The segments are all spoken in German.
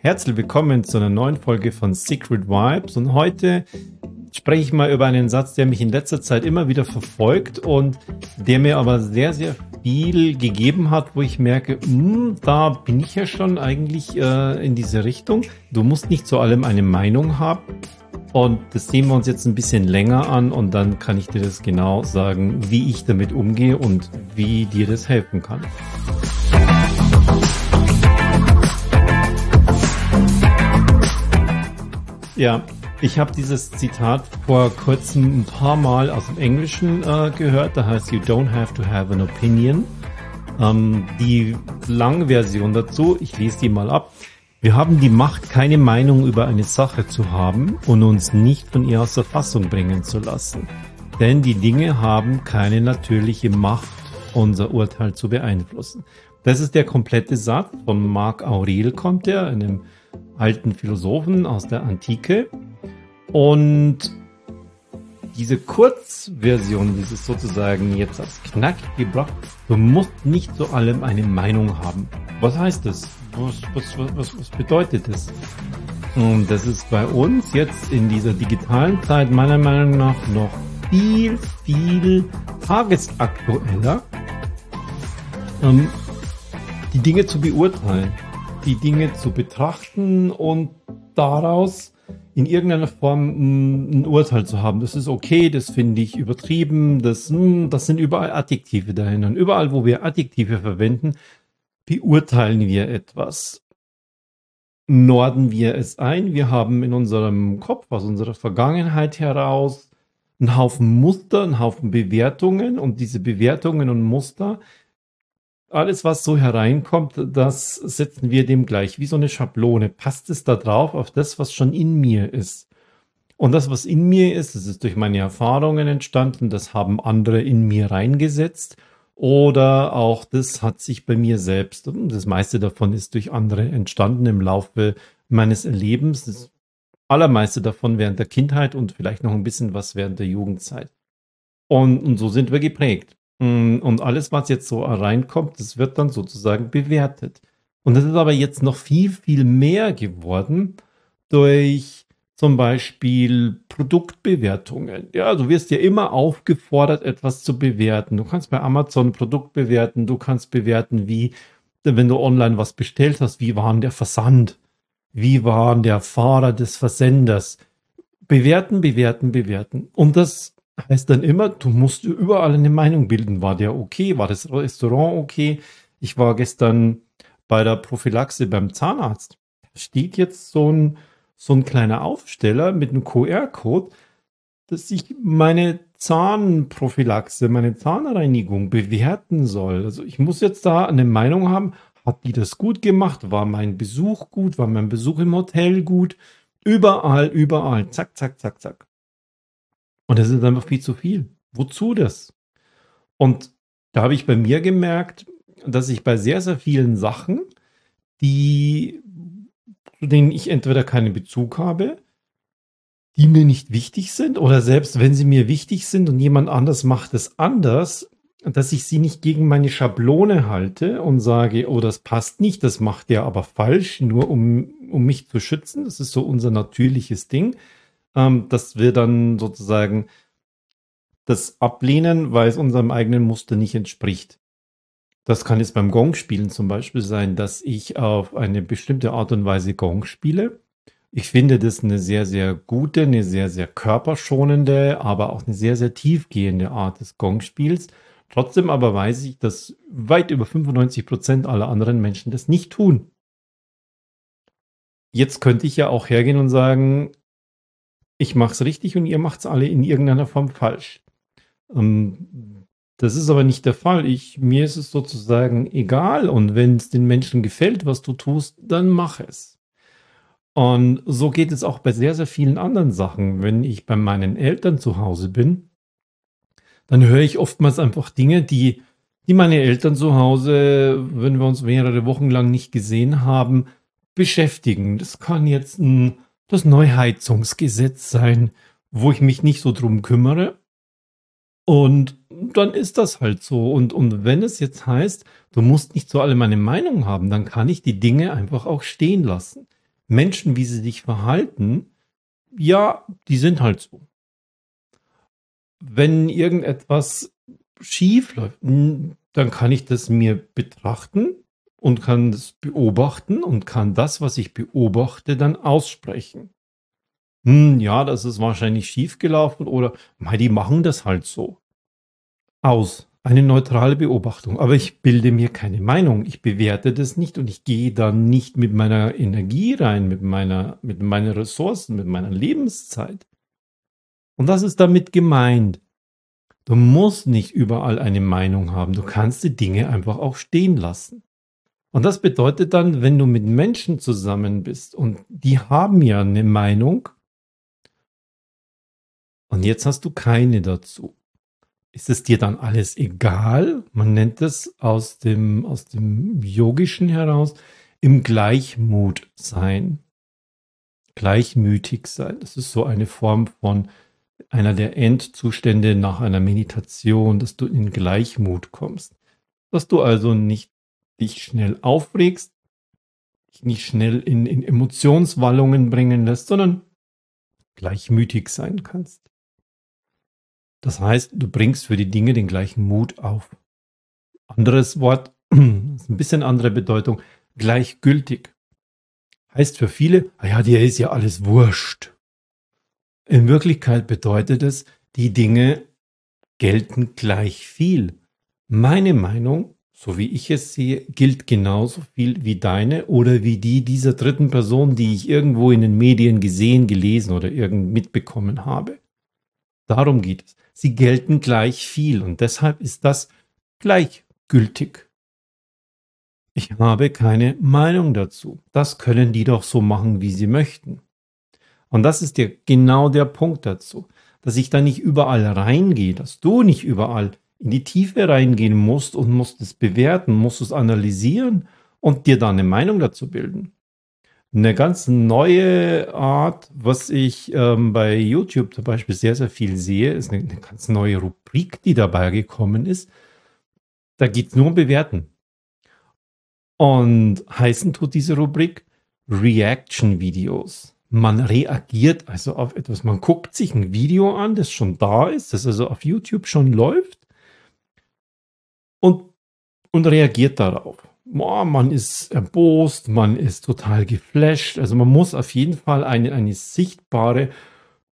Herzlich willkommen zu einer neuen Folge von Secret Vibes und heute spreche ich mal über einen Satz, der mich in letzter Zeit immer wieder verfolgt und der mir aber sehr, sehr viel gegeben hat, wo ich merke, mh, hm, da bin ich ja schon eigentlich äh, in diese Richtung. Du musst nicht zu allem eine Meinung haben. Und das sehen wir uns jetzt ein bisschen länger an und dann kann ich dir das genau sagen, wie ich damit umgehe und wie dir das helfen kann. Ja, ich habe dieses Zitat vor kurzem ein paar Mal aus dem Englischen äh, gehört. Da heißt You don't have to have an opinion. Ähm, die lange Version dazu, ich lese die mal ab. Wir haben die Macht, keine Meinung über eine Sache zu haben und uns nicht von ihr aus der Fassung bringen zu lassen. Denn die Dinge haben keine natürliche Macht, unser Urteil zu beeinflussen. Das ist der komplette Satz. Von Marc Aurel kommt er, einem alten Philosophen aus der Antike. Und diese Kurzversion, dieses sozusagen jetzt als Knack gebracht, du musst nicht zu allem eine Meinung haben. Was heißt das? Was, was, was, was bedeutet das? Und das ist bei uns jetzt in dieser digitalen Zeit meiner Meinung nach noch viel, viel tagesaktueller, ähm, die Dinge zu beurteilen die Dinge zu betrachten und daraus in irgendeiner Form ein Urteil zu haben. Das ist okay, das finde ich übertrieben, das, hm, das sind überall Adjektive dahinter. Und überall, wo wir Adjektive verwenden, beurteilen wir etwas. Norden wir es ein. Wir haben in unserem Kopf, aus unserer Vergangenheit heraus, einen Haufen Muster, einen Haufen Bewertungen und diese Bewertungen und Muster alles, was so hereinkommt, das setzen wir dem gleich wie so eine Schablone. Passt es da drauf auf das, was schon in mir ist? Und das, was in mir ist, das ist durch meine Erfahrungen entstanden, das haben andere in mir reingesetzt. Oder auch das hat sich bei mir selbst, das meiste davon ist durch andere entstanden im Laufe meines Lebens. Das allermeiste davon während der Kindheit und vielleicht noch ein bisschen was während der Jugendzeit. Und, und so sind wir geprägt. Mm, und alles, was jetzt so reinkommt, das wird dann sozusagen bewertet. Und das ist aber jetzt noch viel, viel mehr geworden durch zum Beispiel Produktbewertungen. Ja, du wirst ja immer aufgefordert, etwas zu bewerten. Du kannst bei Amazon Produkt bewerten, du kannst bewerten, wie, wenn du online was bestellt hast, wie war der Versand? Wie war der Fahrer des Versenders? Bewerten, bewerten, bewerten. Und das heißt dann immer, du musst überall eine Meinung bilden. War der okay? War das Restaurant okay? Ich war gestern bei der Prophylaxe beim Zahnarzt. Da steht jetzt so ein, so ein kleiner Aufsteller mit einem QR-Code, dass ich meine Zahnprophylaxe, meine Zahnreinigung bewerten soll. Also ich muss jetzt da eine Meinung haben, hat die das gut gemacht? War mein Besuch gut? War mein Besuch im Hotel gut? Überall, überall. Zack, zack, zack, zack. Und das ist einfach viel zu viel. Wozu das? Und da habe ich bei mir gemerkt, dass ich bei sehr, sehr vielen Sachen, die, zu denen ich entweder keinen Bezug habe, die mir nicht wichtig sind oder selbst wenn sie mir wichtig sind und jemand anders macht es anders, dass ich sie nicht gegen meine Schablone halte und sage, oh, das passt nicht, das macht der aber falsch, nur um, um mich zu schützen. Das ist so unser natürliches Ding ähm, dass wir dann sozusagen das ablehnen, weil es unserem eigenen Muster nicht entspricht. Das kann jetzt beim Gong-Spielen zum Beispiel sein, dass ich auf eine bestimmte Art und Weise Gong spiele. Ich finde das eine sehr, sehr gute, eine sehr, sehr körperschonende, aber auch eine sehr, sehr tiefgehende Art des Gong-Spiels. Trotzdem aber weiß ich, dass weit über 95 Prozent aller anderen Menschen das nicht tun. Jetzt könnte ich ja auch hergehen und sagen, ich mache es richtig und ihr macht es alle in irgendeiner Form falsch. Ähm, das ist aber nicht der Fall. Ich, mir ist es sozusagen egal und wenn es den Menschen gefällt, was du tust, dann mach es. Und so geht es auch bei sehr, sehr vielen anderen Sachen. Wenn ich bei meinen Eltern zu Hause bin, dann höre ich oftmals einfach Dinge, die, die meine Eltern zu Hause, wenn wir uns mehrere Wochen lang nicht gesehen haben, beschäftigen. Das kann jetzt ein das Neuheizungsgesetz sein, wo ich mich nicht so drum kümmere. Und dann ist das halt so. Und, und wenn es jetzt heißt, du musst nicht zu allem eine Meinung haben, dann kann ich die Dinge einfach auch stehen lassen. Menschen, wie sie sich verhalten, ja, die sind halt so. Wenn irgendetwas schief läuft, dann kann ich das mir betrachten und kann das beobachten und kann das, was ich beobachte, dann aussprechen. Hm, ja, das ist wahrscheinlich schief gelaufen oder die machen das halt so. Aus. Eine neutrale Beobachtung. Aber ich bilde mir keine Meinung. Ich bewerte das nicht und ich gehe da nicht mit meiner Energie rein, mit meiner, mit meinen Ressourcen, mit meiner Lebenszeit. Und das ist damit gemeint. Du musst nicht überall eine Meinung haben. Du kannst die Dinge einfach auch stehen lassen. Und das bedeutet dann, wenn du mit Menschen zusammen bist und die haben ja eine Meinung und jetzt hast du keine dazu. Ist es dir dann alles egal? Man nennt es aus dem, aus dem Yogischen heraus im Gleichmut sein. Gleichmütig sein. Das ist so eine Form von einer der Endzustände nach einer Meditation, dass du in Gleichmut kommst. Dass du also nicht dich schnell aufregst, dich nicht schnell in, in Emotionswallungen bringen lässt, sondern gleichmütig sein kannst. Das heißt, du bringst für die Dinge den gleichen Mut auf. Anderes Wort, ist ein bisschen andere Bedeutung, gleichgültig. Heißt für viele, ah ja, dir ist ja alles wurscht. In Wirklichkeit bedeutet es, die Dinge gelten gleich viel. Meine Meinung, so wie ich es sehe, gilt genauso viel wie deine oder wie die dieser dritten Person, die ich irgendwo in den Medien gesehen, gelesen oder irgend mitbekommen habe. Darum geht es. Sie gelten gleich viel und deshalb ist das gleichgültig. Ich habe keine Meinung dazu. Das können die doch so machen, wie sie möchten. Und das ist dir genau der Punkt dazu, dass ich da nicht überall reingehe, dass du nicht überall in die Tiefe reingehen musst und musst es bewerten, musst es analysieren und dir da eine Meinung dazu bilden. Eine ganz neue Art, was ich ähm, bei YouTube zum Beispiel sehr, sehr viel sehe, ist eine, eine ganz neue Rubrik, die dabei gekommen ist. Da geht es nur um Bewerten. Und heißen tut diese Rubrik Reaction-Videos man reagiert also auf etwas. Man guckt sich ein Video an, das schon da ist, das also auf YouTube schon läuft und reagiert darauf. Boah, man ist erbost, man ist total geflasht. Also man muss auf jeden Fall eine, eine sichtbare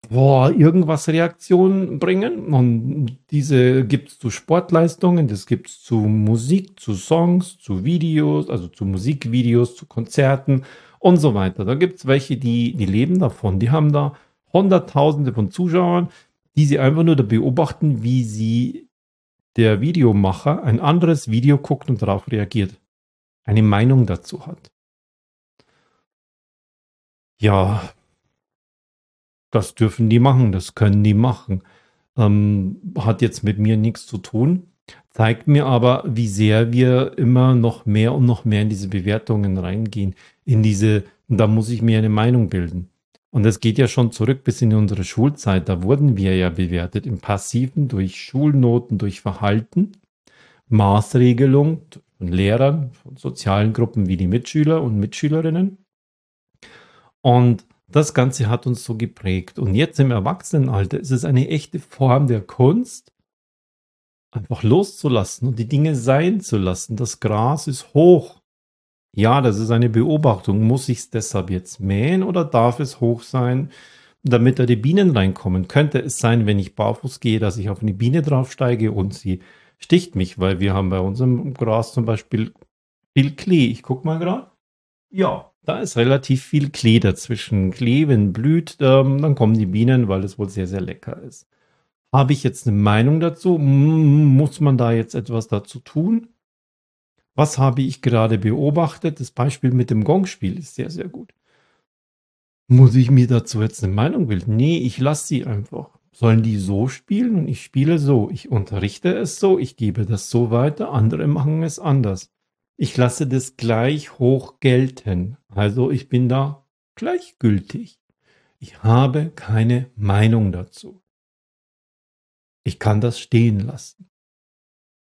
boah, irgendwas Reaktion bringen. Und diese gibt es zu Sportleistungen, das gibt es zu Musik, zu Songs, zu Videos, also zu Musikvideos, zu Konzerten und so weiter. Da gibt es welche, die, die leben davon. Die haben da Hunderttausende von Zuschauern, die sie einfach nur da beobachten, wie sie der Videomacher ein anderes Video guckt und darauf reagiert. Eine Meinung dazu hat. Ja, das dürfen die machen, das können die machen. Ähm, hat jetzt mit mir nichts zu tun zeigt mir aber, wie sehr wir immer noch mehr und noch mehr in diese Bewertungen reingehen, in diese, da muss ich mir eine Meinung bilden. Und das geht ja schon zurück bis in unsere Schulzeit. Da wurden wir ja bewertet im Passiven durch Schulnoten, durch Verhalten, Maßregelung von Lehrern, von sozialen Gruppen wie die Mitschüler und Mitschülerinnen. Und das Ganze hat uns so geprägt. Und jetzt im Erwachsenenalter ist es eine echte Form der Kunst, einfach loszulassen und die Dinge sein zu lassen. Das Gras ist hoch. Ja, das ist eine Beobachtung. Muss ich es deshalb jetzt mähen oder darf es hoch sein, damit da die Bienen reinkommen? Könnte es sein, wenn ich barfuß gehe, dass ich auf eine Biene draufsteige und sie sticht mich, weil wir haben bei unserem Gras zum Beispiel viel Klee. Ich guck mal gerade. Ja, da ist relativ viel Klee dazwischen. Klee, wenn blüht, ähm, dann kommen die Bienen, weil es wohl sehr, sehr lecker ist. Habe ich jetzt eine Meinung dazu? Muss man da jetzt etwas dazu tun? Was habe ich gerade beobachtet? Das Beispiel mit dem Gongspiel ist sehr, sehr gut. Muss ich mir dazu jetzt eine Meinung bilden? Nee, ich lasse sie einfach. Sollen die so spielen und ich spiele so? Ich unterrichte es so, ich gebe das so weiter, andere machen es anders. Ich lasse das gleich hoch gelten. Also ich bin da gleichgültig. Ich habe keine Meinung dazu. Ich kann das stehen lassen.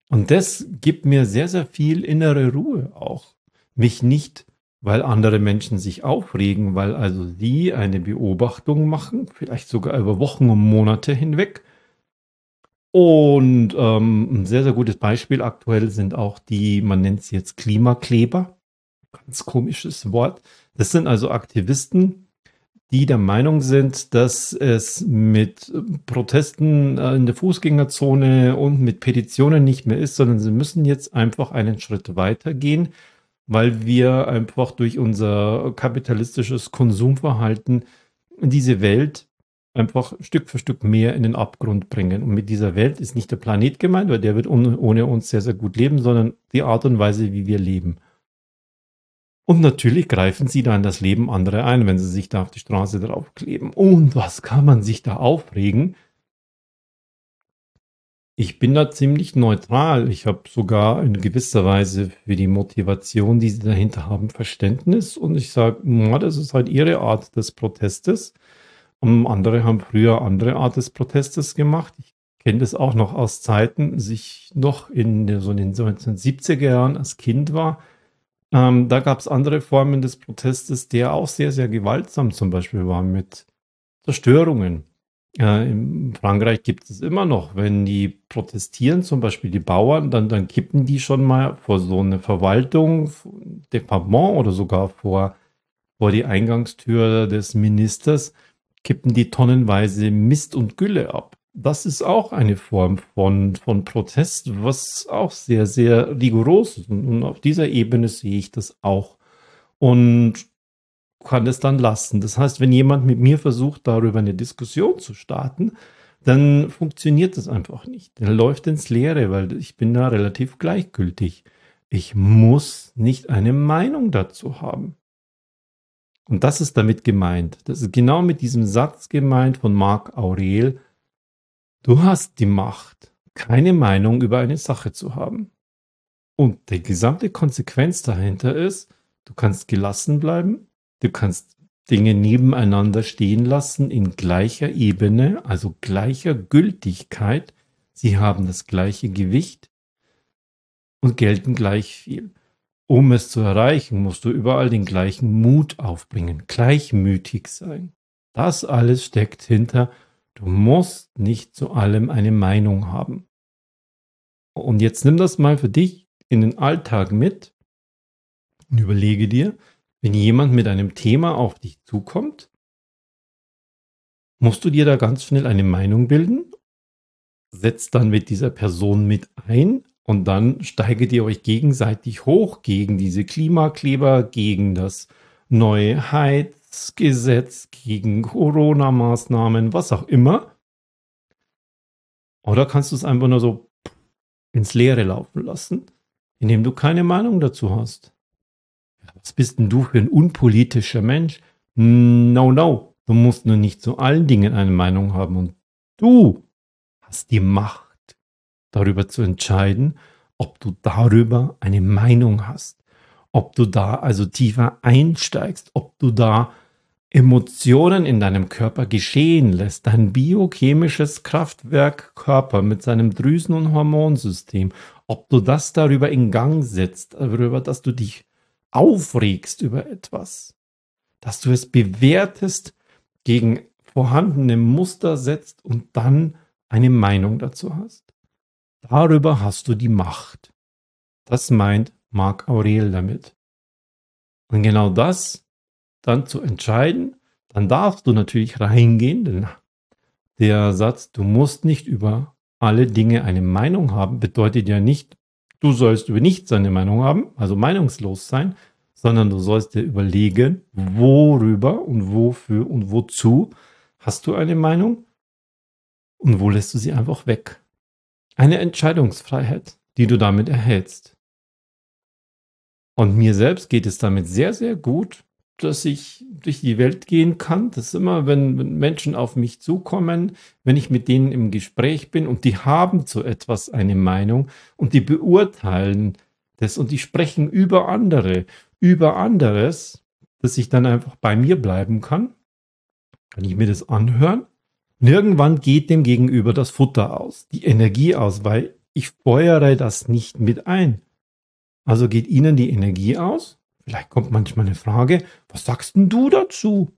Und das gibt mir sehr, sehr viel innere Ruhe auch, mich nicht weil andere Menschen sich aufregen, weil also sie eine Beobachtung machen, vielleicht sogar über Wochen und Monate hinweg. Und ähm, ein sehr, sehr gutes Beispiel aktuell sind auch die, man nennt sie jetzt Klimakleber. Ganz komisches Wort. Das sind also Aktivisten, die der Meinung sind, dass es mit Protesten äh, in der Fußgängerzone und mit Petitionen nicht mehr ist, sondern sie müssen jetzt einfach einen Schritt weitergehen weil wir einfach durch unser kapitalistisches Konsumverhalten diese Welt einfach Stück für Stück mehr in den Abgrund bringen. Und mit dieser Welt ist nicht der Planet gemeint, weil der wird ohne uns sehr, sehr gut leben, sondern die Art und Weise, wie wir leben. Und natürlich greifen sie da in das Leben anderer ein, wenn sie sich da auf die Straße draufkleben. Und was kann man sich da aufregen? Ich bin da ziemlich neutral. Ich habe sogar in gewisser Weise für die Motivation, die sie dahinter haben, Verständnis. Und ich sage, das ist halt ihre Art des Protestes. Und andere haben früher andere Art des Protestes gemacht. Ich kenne das auch noch aus Zeiten, als ich noch in so in den 1970er Jahren als Kind war. Ähm, da gab es andere Formen des Protestes, der auch sehr, sehr gewaltsam zum Beispiel war mit Zerstörungen. Äh, in Frankreich gibt es immer noch, wenn die protestieren, zum Beispiel die Bauern, dann, dann kippen die schon mal vor so eine Verwaltung, Departement oder sogar vor, vor die Eingangstür des Ministers, kippen die tonnenweise Mist und Gülle ab. Das ist auch eine Form von, von Protest, was auch sehr, sehr rigoros ist. Und auf dieser Ebene sehe ich das auch. Und kann es dann lassen. Das heißt, wenn jemand mit mir versucht, darüber eine Diskussion zu starten, dann funktioniert das einfach nicht. Er läuft ins Leere, weil ich bin da relativ gleichgültig. Ich muss nicht eine Meinung dazu haben. Und das ist damit gemeint. Das ist genau mit diesem Satz gemeint von Marc Aurel. Du hast die Macht, keine Meinung über eine Sache zu haben. Und die gesamte Konsequenz dahinter ist, du kannst gelassen bleiben, Du kannst Dinge nebeneinander stehen lassen in gleicher Ebene, also gleicher Gültigkeit. Sie haben das gleiche Gewicht und gelten gleich viel. Um es zu erreichen, musst du überall den gleichen Mut aufbringen, gleichmütig sein. Das alles steckt hinter, du musst nicht zu allem eine Meinung haben. Und jetzt nimm das mal für dich in den Alltag mit und überlege dir, wenn jemand mit einem Thema auf dich zukommt, musst du dir da ganz schnell eine Meinung bilden, setzt dann mit dieser Person mit ein und dann steigert ihr euch gegenseitig hoch gegen diese Klimakleber, gegen das neue Heizgesetz, gegen Corona-Maßnahmen, was auch immer. Oder kannst du es einfach nur so ins Leere laufen lassen, indem du keine Meinung dazu hast. Was bist denn du für ein unpolitischer Mensch? No, no. Du musst nur nicht zu allen Dingen eine Meinung haben. Und du hast die Macht, darüber zu entscheiden, ob du darüber eine Meinung hast. Ob du da also tiefer einsteigst, ob du da Emotionen in deinem Körper geschehen lässt, dein biochemisches Kraftwerk Körper mit seinem Drüsen- und Hormonsystem, ob du das darüber in Gang setzt, darüber, dass du dich aufregst über etwas, dass du es bewertest, gegen vorhandene Muster setzt und dann eine Meinung dazu hast. Darüber hast du die Macht. Das meint Marc Aurel damit. Und genau das dann zu entscheiden, dann darfst du natürlich reingehen, denn der Satz, du musst nicht über alle Dinge eine Meinung haben, bedeutet ja nicht, Du sollst über nichts eine Meinung haben, also meinungslos sein, sondern du sollst dir überlegen, worüber und wofür und wozu hast du eine Meinung und wo lässt du sie einfach weg. Eine Entscheidungsfreiheit, die du damit erhältst. Und mir selbst geht es damit sehr, sehr gut, dass ich durch die Welt gehen kann. Das ist immer, wenn, Menschen auf mich zukommen, wenn ich mit denen im Gespräch bin und die haben zu etwas eine Meinung und die beurteilen das und die sprechen über andere, über anderes, dass ich dann einfach bei mir bleiben kann, kann ich mir das anhören. Und irgendwann geht dem Gegenüber das Futter aus, die Energie aus, weil ich feuere das nicht mit ein. Also geht ihnen die Energie aus Vielleicht kommt manchmal eine Frage, was sagst denn du dazu?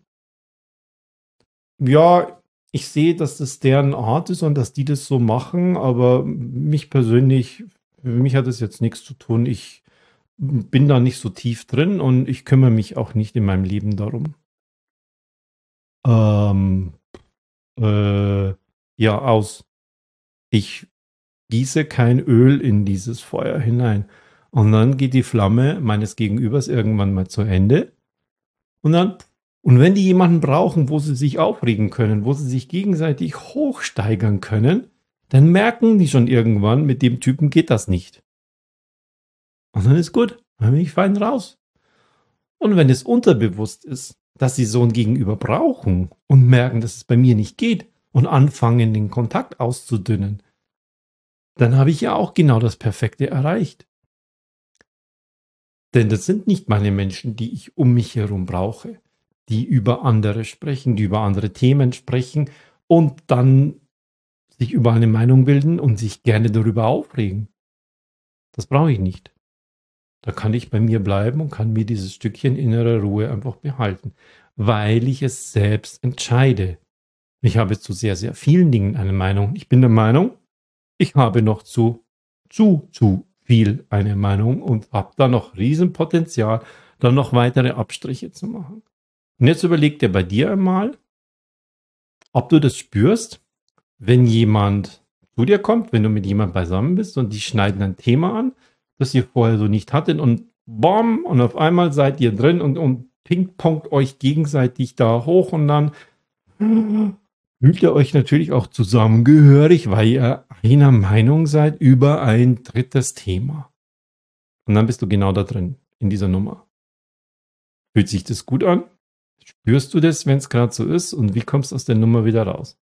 Ja, ich sehe, dass das deren Art ist und dass die das so machen, aber mich persönlich, für mich hat das jetzt nichts zu tun. Ich bin da nicht so tief drin und ich kümmere mich auch nicht in meinem Leben darum. Ähm, äh, ja, aus. Ich gieße kein Öl in dieses Feuer hinein. Und dann geht die Flamme meines Gegenübers irgendwann mal zu Ende. Und dann, und wenn die jemanden brauchen, wo sie sich aufregen können, wo sie sich gegenseitig hochsteigern können, dann merken die schon irgendwann, mit dem Typen geht das nicht. Und dann ist gut, dann bin ich fein raus. Und wenn es unterbewusst ist, dass sie so ein Gegenüber brauchen und merken, dass es bei mir nicht geht und anfangen, den Kontakt auszudünnen, dann habe ich ja auch genau das Perfekte erreicht. Denn das sind nicht meine Menschen, die ich um mich herum brauche, die über andere sprechen, die über andere Themen sprechen und dann sich über eine Meinung bilden und sich gerne darüber aufregen. Das brauche ich nicht. Da kann ich bei mir bleiben und kann mir dieses Stückchen innere Ruhe einfach behalten, weil ich es selbst entscheide. Ich habe zu sehr, sehr vielen Dingen eine Meinung. Ich bin der Meinung, ich habe noch zu, zu, zu viel eine Meinung und habe da noch Riesenpotenzial, da noch weitere Abstriche zu machen. Und jetzt überleg dir bei dir einmal, ob du das spürst, wenn jemand zu dir kommt, wenn du mit jemandem beisammen bist und die schneiden ein Thema an, das ihr vorher so nicht hattet und bom, und auf einmal seid ihr drin und, und pingpongt euch gegenseitig da hoch und dann fühlt ihr euch natürlich auch zusammengehörig, weil ihr einer Meinung seid über ein drittes Thema. Und dann bist du genau da drin, in dieser Nummer. Fühlt sich das gut an? Spürst du das, wenn es gerade so ist? Und wie kommst du aus der Nummer wieder raus?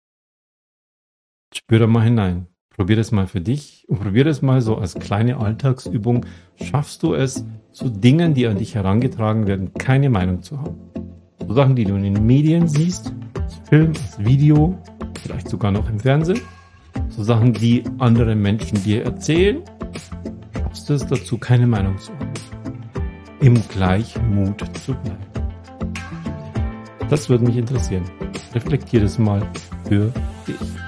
Spür da mal hinein. Probier das mal für dich und probier das mal so als kleine Alltagsübung. Schaffst du es, zu Dingen, die an dich herangetragen werden, keine Meinung zu haben? Sachen, die du in den Medien siehst, Film, Video, vielleicht sogar noch im Fernsehen. So Sachen, die andere Menschen dir erzählen. Schaffst es dazu, keine Meinung zu haben. Im Gleichmut zu bleiben. Das würde mich interessieren. Reflektier das mal für dich.